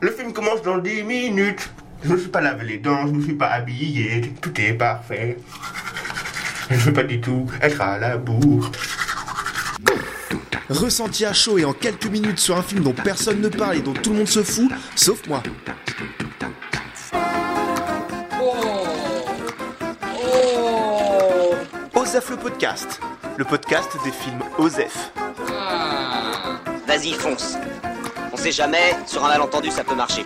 Le film commence dans 10 minutes. Je ne suis pas lavé les dents, je ne suis pas habillé, tout est parfait. Je ne veux pas du tout être à la bourre. Ressenti à chaud et en quelques minutes sur un film dont personne ne parle et dont tout le monde se fout, sauf moi. Osef le podcast, le podcast des films Osef. Vas-y, fonce. Sait jamais, sur un malentendu, ça peut marcher.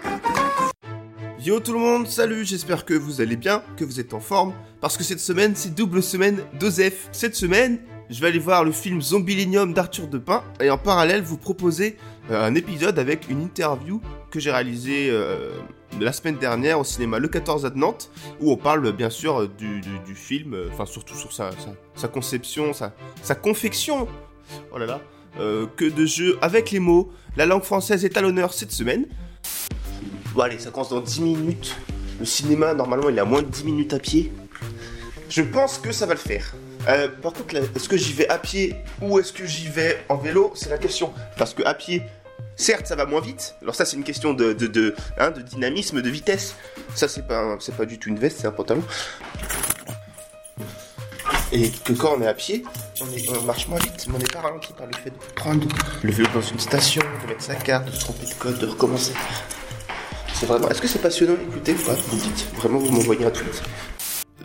Yo tout le monde, salut, j'espère que vous allez bien, que vous êtes en forme, parce que cette semaine c'est double semaine d'Osef. Cette semaine, je vais aller voir le film Zombilenium d'Arthur Depin, et en parallèle vous proposer euh, un épisode avec une interview que j'ai réalisée euh, la semaine dernière au cinéma Le 14 à Nantes, où on parle bien sûr du, du- film, euh, enfin surtout sur sa, sa- sa conception, sa, sa confection, oh là là, euh, que de jeux avec les mots. La langue française est à l'honneur cette semaine. Bon allez, ça commence dans 10 minutes. Le cinéma, normalement, il a moins de 10 minutes à pied. Je pense que ça va le faire. Euh, par contre, est-ce que j'y vais à pied ou est-ce que j'y vais en vélo? C'est la question. Parce que à pied, certes, ça va moins vite. Alors ça, c'est une question de, de, hein, dynamisme, de vitesse. Ça, c'est pas, c'est pas du tout une veste, c'est un pantalon. Et que quand on est à pied, on, est- marche moins vite, mais on n'est pas ralenti par le fait de prendre le vélo dans une station, de mettre sa carte, de se tromper de code, de recommencer. C'est vraiment. Est-ce que c'est passionnant Écoutez, ouais, vous dites. Vraiment, vous m'envoyez un tweet.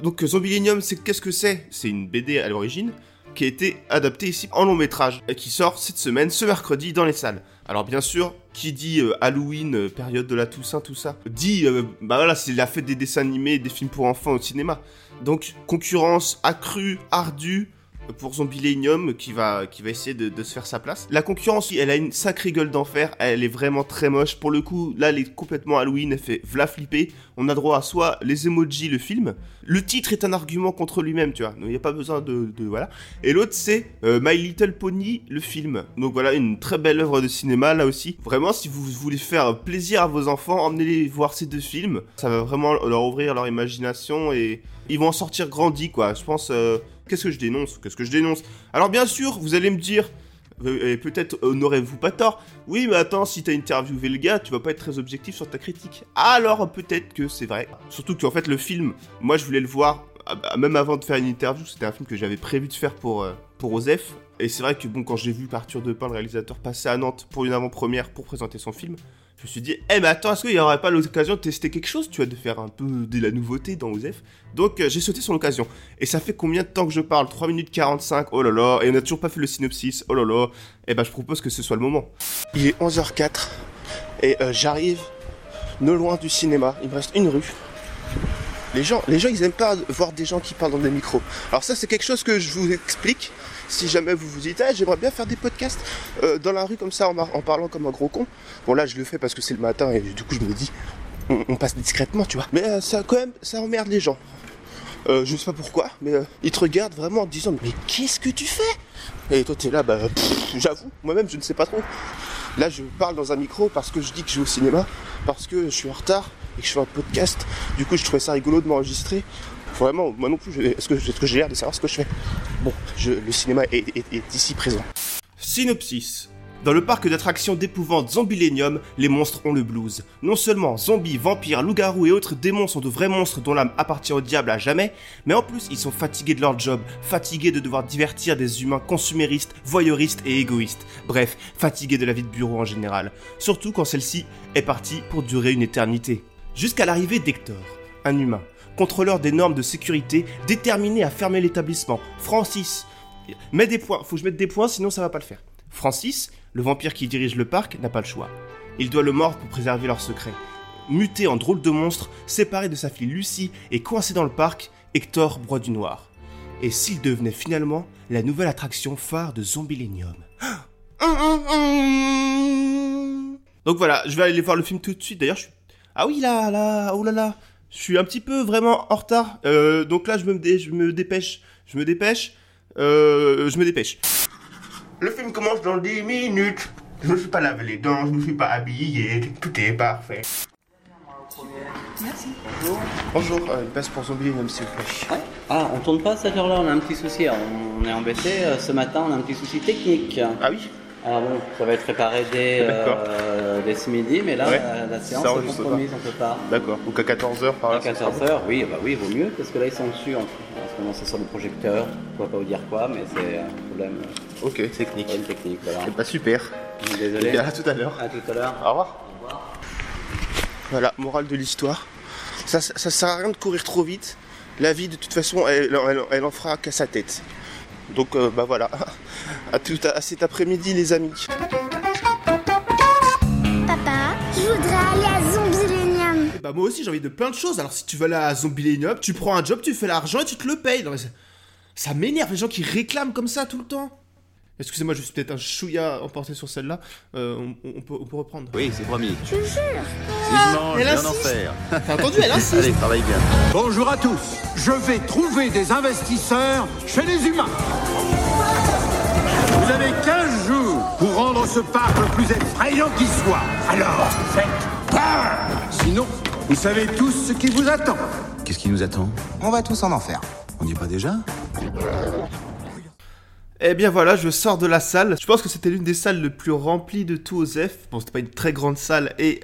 Donc, Zombilenium, c'est qu'est-ce que c'est? C'est une BD à l'origine qui a été adaptée ici en long métrage et qui sort cette semaine, ce mercredi, dans les salles. Alors, bien sûr, qui dit euh, Halloween, euh, période de la Toussaint, tout ça, dit, euh, bah voilà, c'est la fête des dessins animés des films pour enfants au cinéma. Donc, concurrence accrue, ardue, pour Zombilenium qui va, qui va essayer de, se faire sa place. La concurrence, elle a une sacrée gueule d'enfer, elle est vraiment très moche. Pour le coup, là, elle est complètement Halloween, elle fait vla flipper. On a droit à soit les emojis, le film. Le titre est un argument contre lui-même, tu vois. Donc, il n'y a pas besoin de, de- Voilà. Et l'autre, c'est euh, My Little Pony, le film. Donc voilà, une très belle œuvre de cinéma, là aussi. Vraiment, si vous voulez faire plaisir à vos enfants, emmenez-les voir ces deux films. Ça va vraiment leur ouvrir leur imagination et ils vont en sortir grandis, quoi. Je pense... euh, Qu'est-ce que je dénonce Qu'est-ce que je dénonce Alors bien sûr, vous allez me dire, euh, et peut-être euh, n'aurez-vous pas tort, oui mais attends, si t'as interviewé le gars, tu vas pas être très objectif sur ta critique. Alors peut-être que c'est vrai. Surtout qu'en fait le film, moi je voulais le voir, bah, même avant de faire une interview, c'était un film que j'avais prévu de faire pour, euh, pour Osef. Et c'est vrai que bon, quand j'ai vu Arthur Depin, le réalisateur, passer à Nantes pour une avant-première pour présenter son film, je me suis dit, eh mais attends, est-ce qu'il n'y aurait pas l'occasion de tester quelque chose, tu vois, de faire un peu de la nouveauté dans Osef Donc euh, j'ai sauté sur l'occasion. Et ça fait combien de temps que je parle? 3 minutes 45, oh là là, et on n'a toujours pas fait le synopsis, oh là là. Eh ben je propose que ce soit le moment. Il est 11h04, et euh, j'arrive no loin du cinéma, il me reste une rue. Les gens, les gens, ils aiment pas voir des gens qui parlent dans des micros. Alors ça, c'est quelque chose que je vous explique. Si jamais vous vous dites, ah, j'aimerais bien faire des podcasts euh, dans la rue comme ça, en, parlant comme un gros con. Bon là, je le fais parce que c'est le matin et du coup, je me dis, on, passe discrètement, tu vois. Mais euh, ça, quand même, ça emmerde les gens. Euh, je sais pas pourquoi, mais euh, ils te regardent vraiment en disant, mais qu'est-ce que tu fais? Et toi, t'es là, bah, j'avoue, moi-même, je ne sais pas trop. Là, je parle dans un micro parce que je dis que je vais au cinéma, parce que je suis en retard que je fais un podcast. Du coup, je trouvais ça rigolo de m'enregistrer. Vraiment, moi non plus, est-ce que, que j'ai l'air de savoir ce que je fais? Bon, le cinéma est ici présent. Synopsis. Dans le parc d'attractions d'épouvante Zombilenium, les monstres ont le blues. Non seulement zombies, vampires, loups-garous et autres démons sont de vrais monstres dont l'âme appartient au diable à jamais, mais en plus ils sont fatigués de leur job, fatigués de devoir divertir des humains consuméristes, voyeuristes et égoïstes. Bref, fatigués de la vie de bureau en général. Surtout quand celle-ci est partie pour durer une éternité. Jusqu'à l'arrivée d'Hector, un humain, contrôleur des normes de sécurité, déterminé à fermer l'établissement. Francis, mets des points, faut que je mette des points sinon ça va pas le faire. Francis, le vampire qui dirige le parc, n'a pas le choix. Il doit le mordre pour préserver leur secret. Muté en drôle de monstre, séparé de sa fille Lucie et coincé dans le parc, Hector broie du noir. Et s'il devenait finalement la nouvelle attraction phare de Zombilenium Donc voilà, je vais aller voir le film tout de suite. D'ailleurs, je suis... Ah oui, là, là, oh là là. Je suis un petit peu vraiment en retard. Euh, donc là, je me, dé- je me dépêche. Je me dépêche. Euh, je me dépêche. Le film commence dans 10 minutes. Je ne suis pas lavé les dents, je ne suis pas habillé, tout est parfait. Bonjour, euh, une place pour Zombilenium, s'il vous plaît. Ouais. Ah, on tourne pas à cette heure-là, on a un petit souci. On est embêté. Ce matin, on a un petit souci technique. Ah oui? Alors bon, ça va être préparé dès, euh, dès ce midi, mais là, Ouais. la, la séance Ça est compromise, on peut pas. D'accord. Donc à 14h par À là. 14h, oui, bah oui, vaut mieux, parce que là, ils sont dessus. En, ce moment, c'est sur le projecteur. Je ne pas vous dire quoi, mais c'est un problème, Ok, technique. problème technique. Voilà. Eh bah super. Désolé. Bien à tout à l'heure. À tout à l'heure. Au revoir. Voilà, morale de l'histoire. Ça, ça, ça sert à rien de courir trop vite. La vie, de toute façon, elle, elle, elle en fera qu'à sa tête. Donc, euh, bah voilà. À, tout, à cet après-midi, les amis. Papa, je voudrais aller à Zombielenium. Eh bah moi aussi j'ai envie de plein de choses. Alors si tu veux aller à Zombielenium, tu prends un job, tu fais l'argent et tu te le payes. Non, mais ça- ça m'énerve les gens qui réclament comme ça tout le temps. Excusez-moi, je suis peut-être un chouïa emporté sur celle-là. Euh, on, on peut, on peut reprendre. Oui, c'est promis. Je jure. Si je mange, elle je vais en insiste. enfer. T'as entendu, elle insiste. Allez, travaille bien. Bonjour à tous. Je vais trouver des investisseurs chez les humains. Vous avez 15 jours pour rendre ce parc le plus effrayant qui soit. Alors, faites peur. Sinon, vous savez tous ce qui vous attend. Qu'est-ce qui nous attend? On va tous en enfer. On n'y est pas déjà? Eh bien voilà, je sors de la salle. Je pense que c'était l'une des salles les plus remplies de tout OZEF. Bon, c'était pas une très grande salle. Et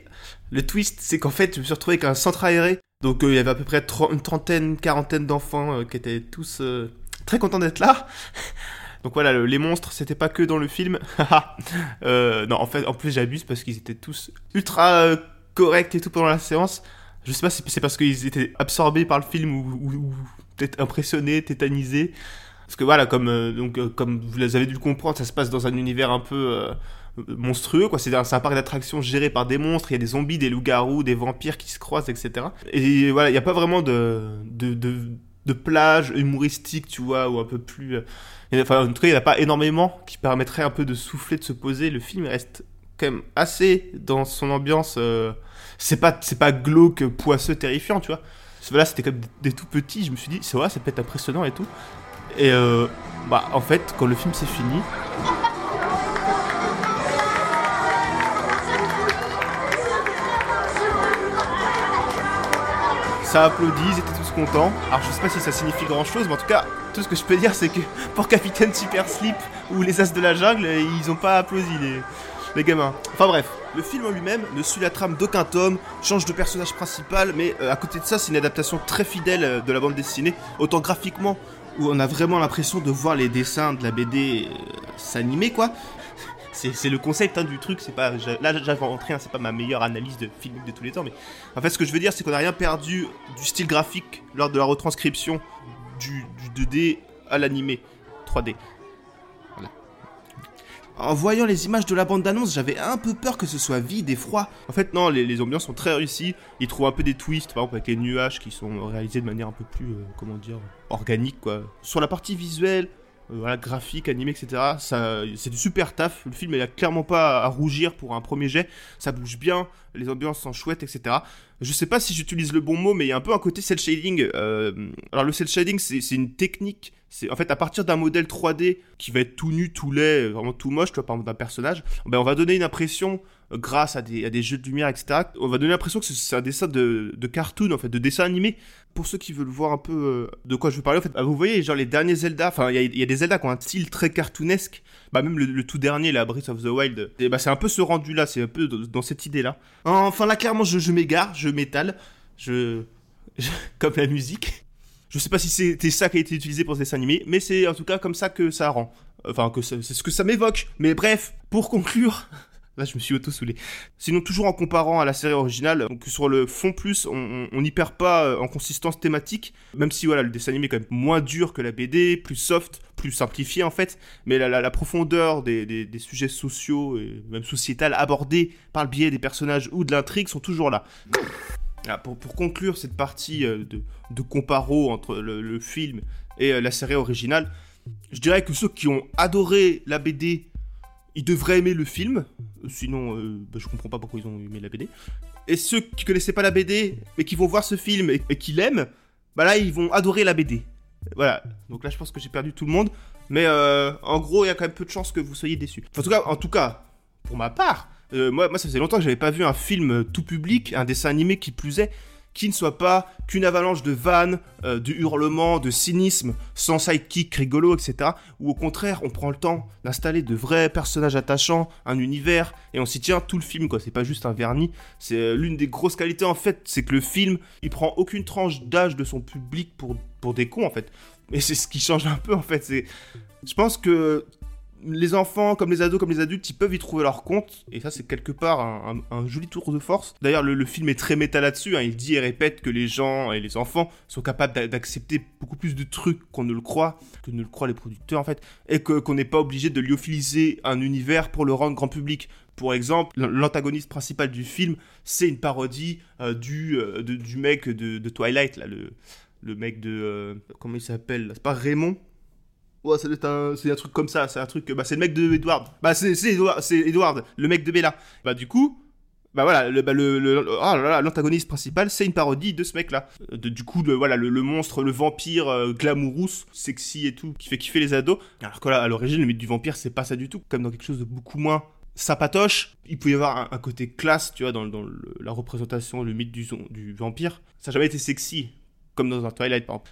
le twist, c'est qu'en fait, je me suis retrouvé avec un centre aéré. Donc euh, il y avait à peu près une trentaine, quarantaine d'enfants euh, qui étaient tous euh, très contents d'être là. Donc voilà, le- les monstres, c'était pas que dans le film. non, en fait, en plus j'abuse parce qu'ils étaient tous ultra corrects et tout pendant la séance. Je sais pas si c'est parce qu'ils étaient absorbés par le film ou- ou peut-être impressionnés, tétanisés. Parce que voilà, comme, euh, euh, vous avez dû le comprendre, ça se passe dans un univers un peu euh, monstrueux. C'est un, parc d'attractions géré par des monstres. Il y a des zombies, des loups-garous, des vampires qui se croisent, etc. Et voilà, il n'y a pas vraiment de, de, de, plage humoristique, tu vois, ou un peu plus... enfin, en tout cas, il n'y en a pas énormément qui permettrait un peu de souffler, de se poser. Le film reste quand même assez dans son ambiance. c'est pas, glauque, poisseux, terrifiant, tu vois. Là, c'était comme des, des tout petits. Je me suis dit, c'est vrai, ça peut être impressionnant et tout. Et euh, bah, en fait, quand le film s'est fini, ça applaudit, ils étaient tous contents. Alors, je sais pas si ça signifie grand chose, mais en tout cas, tout ce que je peux dire, c'est que pour Capitaine Super Slip ou les As de la Jungle, ils ont pas applaudi les, les gamins. Enfin bref, le film en lui-même ne suit la trame d'aucun tome, change de personnage principal, mais euh, à côté de ça, c'est une adaptation très fidèle euh, de la bande dessinée, autant graphiquement, où on a vraiment l'impression de voir les dessins de la BD euh, s'animer, quoi. C'est le concept hein, du truc, c'est pas. Là, rentré, hein, c'est pas ma meilleure analyse de film de tous les temps, mais en fait, ce que je veux dire, c'est qu'on n'a rien perdu du style graphique lors de la retranscription du, du 2D à l'animé 3D. En voyant les images de la bande-annonce, j'avais un peu peur que ce soit vide et froid. En fait, non, les, ambiances sont très réussies. Ils trouvent un peu des twists, par exemple avec les nuages qui sont réalisés de manière un peu plus, euh, comment dire, organique, quoi. Sur la partie visuelle, voilà, graphique, animé, etc. C'est du super taf. Le film, il a clairement pas à rougir pour un premier jet. Ça bouge bien, les ambiances sont chouettes, etc. Je sais pas si j'utilise le bon mot, mais il y a un peu un côté cel shading. euh, alors le cel shading, c'est une technique. C'est en fait à partir d'un modèle 3D qui va être tout nu, tout laid, vraiment tout moche, tu vois, par exemple d'un personnage. Ben on va donner une impression euh, grâce à des, à des jeux de lumière, etc. On va donner l'impression que c'est- un dessin de, de cartoon, en fait, de dessin animé. Pour ceux qui veulent voir un peu euh, de quoi je veux parler, en fait, bah, vous voyez, genre les derniers Zelda, enfin, il y, a- des Zelda qui ont un style très cartoonesque. Bah, même le, tout dernier, la Breath of the Wild, bah, c'est un peu ce rendu-là, c'est un peu dans, cette idée-là. Enfin, là, clairement, je, m'égare, je m'étale, je, je- comme la musique. Je sais pas si c'était ça qui a été utilisé pour ce dessin animé, mais c'est en tout cas comme ça que ça rend. Enfin, c'est ce que ça m'évoque. Mais bref, pour conclure. Là, je me suis auto-soulé. Sinon, toujours en comparant à la série originale, donc sur le fond plus, on- n'y perd pas euh, en consistance thématique, même si voilà, le dessin animé est quand même moins dur que la BD, plus soft, plus simplifié en fait, mais la, la- profondeur des, sujets sociaux et même sociétals abordés par le biais des personnages ou de l'intrigue sont toujours là. Ah, pour, conclure cette partie euh, de, de comparo entre le, le film et euh, la série originale, je dirais que ceux qui ont adoré la BD, ils devraient aimer le film. Sinon, euh, bah, je comprends pas pourquoi ils ont aimé la BD. Et ceux qui connaissaient pas la BD, mais qui vont voir ce film et, qui l'aiment, bah là, ils vont adorer la BD. Voilà. Donc là, je pense que j'ai perdu tout le monde. Mais euh, en gros, il y a quand même peu de chances que vous soyez déçus. En tout cas, en tout cas, pour ma part, euh, moi, moi, ça faisait longtemps que j'avais pas vu un film tout public, un dessin animé qui plus est, qui ne soit pas qu'une avalanche de vannes, euh, de hurlements, de cynisme, sans sidekick rigolo, etc. Ou au contraire, on prend le temps d'installer de vrais personnages attachants, un univers, et on s'y tient tout le film, quoi. C'est pas juste un vernis. C'est euh, l'une des grosses qualités, en fait, c'est que le film, il prend aucune tranche d'âge de son public pour, des cons, en fait. Et c'est ce qui change un peu, en fait. C'est... Je pense que les enfants, comme les ados, comme les adultes, ils peuvent y trouver leur compte. Et ça, c'est quelque part un, joli tour de force. D'ailleurs, le, film est très méta là-dessus. hein. Il dit et répète que les gens et les enfants sont capables d'a- d'accepter beaucoup plus de trucs qu'on ne le croit, que ne le croient les producteurs, en fait. Et qu'on n'est pas obligé de lyophiliser un univers pour le rendre grand public. Pour exemple, l'antagoniste principal du film, c'est une parodie euh, du, euh, de- du mec de, Twilight, le, le mec de... euh, comment il s'appelle C'est pas Raymond? C'est un truc comme ça, c'est un truc, bah c'est le mec de Edward. Bah c'est, Edward, le mec de Bella. Bah du coup, bah voilà, le, bah, le, ah là là, l'antagoniste principal, c'est une parodie de ce mec-là. Du coup, le, voilà, le, monstre, le vampire euh, glamourous, sexy et tout, qui fait kiffer les ados. Alors que là, à l'origine, le mythe du vampire, c'est pas ça du tout. Comme dans quelque chose de beaucoup moins sapatoche, il peut y avoir un, côté classe, tu vois, dans, la représentation, le mythe du, du vampire. Ça n'a jamais été sexy, comme dans un Twilight, par exemple.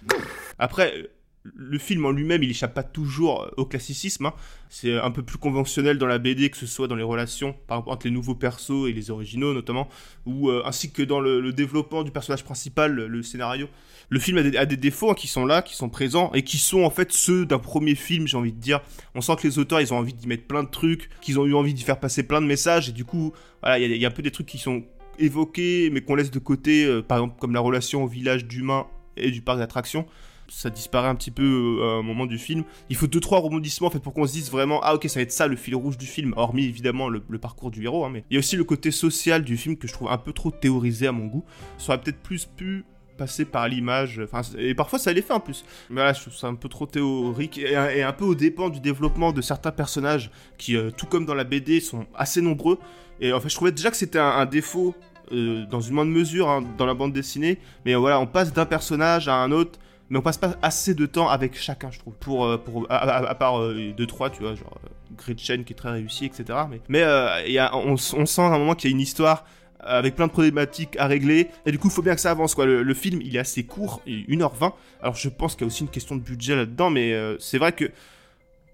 Après, le film en lui-même, il échappe pas toujours euh, au classicisme. hein. C'est un peu plus conventionnel dans la BD, que ce soit dans les relations, par exemple, entre les nouveaux persos et les originaux, notamment, ou euh, ainsi que dans le, développement du personnage principal, le, scénario. Le film a des, défauts hein, qui sont là, qui sont présents, et qui sont en fait ceux d'un premier film, j'ai envie de dire. On sent que les auteurs, ils ont envie d'y mettre plein de trucs, qu'ils ont eu envie d'y faire passer plein de messages, et du coup, voilà, il y, a- il y a un peu des trucs qui sont évoqués, mais qu'on laisse de côté, euh, par exemple, comme la relation au village d'humains et du parc d'attractions ça disparaît un petit peu euh, à un moment du film. Il faut deux trois rebondissements en fait pour qu'on se dise vraiment ah ok ça va être ça le fil rouge du film. Hormis évidemment le, parcours du héros, hein, mais il y a aussi le côté social du film que je trouve un peu trop théorisé à mon goût. Ça aurait peut-être plus pu passer par l'image, enfin et parfois ça les fait en plus. Mais là je trouve ça un peu trop théorique et, un peu au dépend du développement de certains personnages qui euh, tout comme dans la BD sont assez nombreux. Et en fait je trouvais déjà que c'était un, défaut euh, dans une moindre mesure hein, dans la bande dessinée. Mais voilà, on passe d'un personnage à un autre, mais on passe pas assez de temps avec chacun, je trouve. Pour, euh, pour à, à- à part 2-3, tu vois, genre euh, Gretchen qui est très réussi, etc. Mais, mais euh, y a, on, sent à un moment qu'il y a une histoire avec plein de problématiques à régler, et du coup, il faut bien que ça avance, quoi. Le, film, il est assez court, il est 1h20. Alors, je pense qu'il y a aussi une question de budget là-dedans, mais euh, c'est vrai que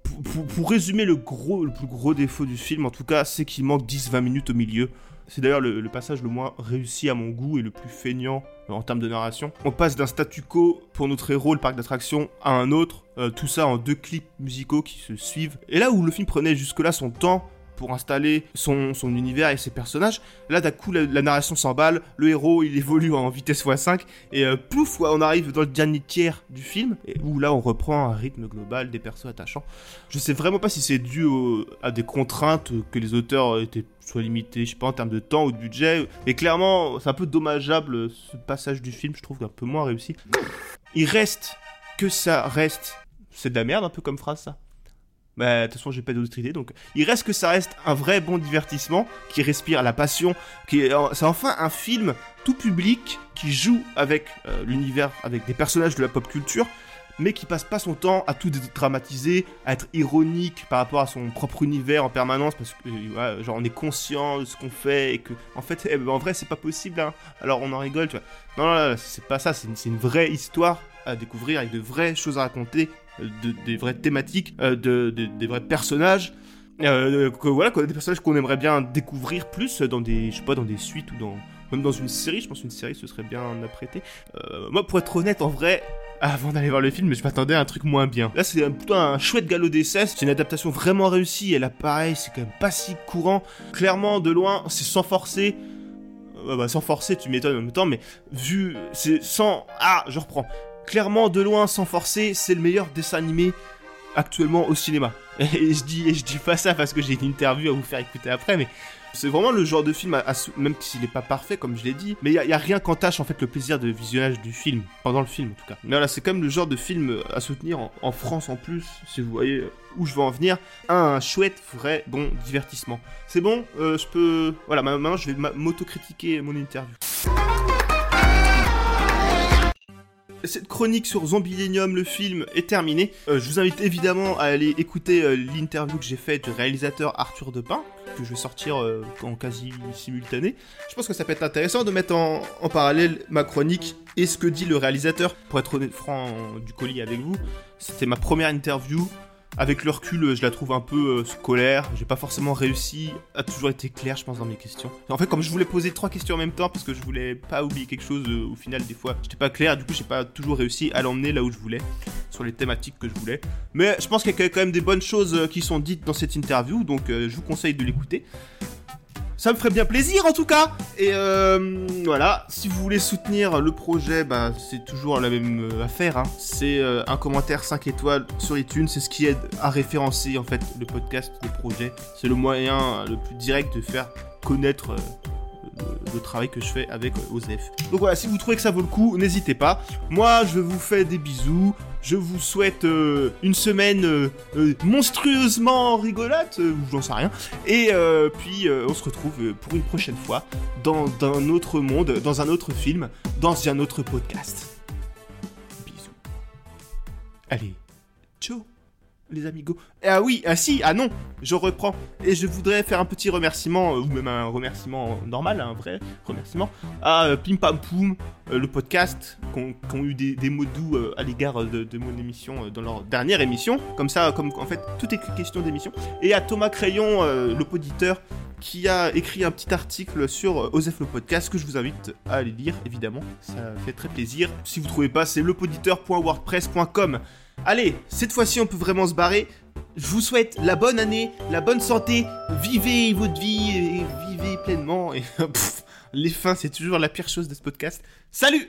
pour, pour- pour résumer le gros, le plus gros défaut du film, en tout cas, c'est qu'il manque 10-20 minutes au milieu. C'est d'ailleurs le, passage le moins réussi à mon goût et le plus feignant euh, en termes de narration. On passe d'un statu quo pour notre héros, le parc d'attractions, à un autre, euh, tout ça en deux clips musicaux qui se suivent. Et là où le film prenait jusque-là son temps pour installer son, univers et ses personnages, là d'un coup la, narration s'emballe, le héros il évolue en vitesse x5, et euh, ouais, on arrive dans le dernier tiers du film, et où là on reprend un rythme global des persos attachants. Je sais vraiment pas si c'est dû à des contraintes que les auteurs étaient soit limités, je sais pas, en termes de temps ou de budget. Et clairement, c'est un peu dommageable ce passage du film, je trouve un peu moins réussi. Il reste que ça reste. C'est de la merde un peu comme phrase ça. Bah, de toute façon, j'ai pas d'autre idée, donc il reste que ça reste un vrai bon divertissement qui respire la passion, qui est, c'est enfin un film tout public qui joue avec euh, l'univers, avec des personnages de la pop culture, mais qui passe pas son temps à tout dramatiser, à être ironique par rapport à son propre univers en permanence, parce que euh, genre on est conscient de ce qu'on fait et que en fait, eh en vrai, c'est pas possible. hein. Alors on en rigole, tu vois. Non, non, non, c'est pas ça. C'est une, une vraie histoire à découvrir avec de vraies choses à raconter, euh, de, des vraies thématiques, euh, de, de- des vrais personnages. Euh, que, voilà, des personnages qu'on aimerait bien découvrir plus dans des, je sais pas, dans des suites ou dans même dans une série. Je pense qu'une série ce serait bien apprêté. Euh, moi, pour être honnête, en vrai, avant d'aller voir le film, je m'attendais à un truc moins bien. Là, c'est plutôt un chouette galop d'essai. C'est une adaptation vraiment réussie. Et là, pareil, c'est quand même pas si courant. Clairement, de loin, c'est sans forcer. Euh, bah, sans forcer, tu m'étonnes en même temps, mais vu, c'est sans. Ah, je reprends. Clairement, de loin, sans forcer, c'est le meilleur dessin animé actuellement au cinéma. Et je dis, je dis pas ça parce que j'ai une interview à vous faire écouter après, mais c'est vraiment le genre de film, à- même s'il n'est pas parfait, comme je l'ai dit, mais il y, a rien qu'entache en fait le plaisir de visionnage du film, pendant le film en tout cas. Mais voilà, c'est quand même le genre de film euh, à soutenir en, France en plus, si vous voyez euh, où je veux en venir, un chouette, vrai, bon divertissement. C'est bon, euh, je peux... Voilà, ma- maintenant je vais ma- m'autocritiquer mon interview. Cette chronique sur Zombilenium, le film, est terminée. Euh, je vous invite évidemment à aller écouter euh, l'interview que j'ai faite du réalisateur Arthur Depin, que je vais sortir euh, en quasi simultané. Je pense que ça peut être intéressant de mettre en, en parallèle ma chronique et ce que dit le réalisateur. Pour être honnête, franc du colis avec vous, c'était ma première interview. Avec le recul, je la trouve un peu euh, scolaire. J'ai pas forcément réussi à toujours été clair, je pense, dans mes questions. En fait, comme je voulais poser trois questions en même temps, parce que je voulais pas oublier quelque chose, euh, au final, des fois, j'étais pas clair. Du coup, j'ai pas toujours réussi à l'emmener là où je voulais, sur les thématiques que je voulais. Mais je pense qu'il y a quand même des bonnes choses euh, qui sont dites dans cette interview, donc je vous conseille de l'écouter. Ça me ferait bien plaisir en tout cas. Et euh, voilà, si vous voulez soutenir le projet, bah, c'est toujours la même euh, affaire. hein. C'est euh, un commentaire 5 étoiles sur iTunes, c'est ce qui aide à référencer en fait le podcast, le projet. C'est le moyen le plus direct de faire connaître le, le travail que je fais avec Osef. Donc voilà, si vous trouvez que ça vaut le coup, n'hésitez pas. Moi, je vous fais des bisous. Je vous souhaite euh, une semaine euh, euh, monstrueusement rigolote, j'en sais rien. Et puis, on se retrouve pour une prochaine fois dans un autre monde, dans un autre film, dans un autre podcast. Bisous. Allez, ciao les amigos. Ah oui, ah si, ah non, je reprends. Et je voudrais faire un petit remerciement, euh, ou même un remerciement normal, un vrai remerciement, à euh, Pim Pam Poum, euh, le podcast, qui ont, eu des, mots doux à l'égard de, mon émission dans leur dernière émission. Comme ça, comme en fait, tout est question d'émission. Et à Thomas Crayon, le poditeur, qui a écrit un petit article sur Osef le podcast que je vous invite à aller lire, évidemment. Ça fait très plaisir. Si vous trouvez pas, c'est lepoditeur.wordpress.com. Allez, cette fois-ci on peut vraiment se barrer. Je vous souhaite la bonne année, la bonne santé, vivez votre vie et vivez pleinement. Et les fins, c'est toujours la pire chose de ce podcast. Salut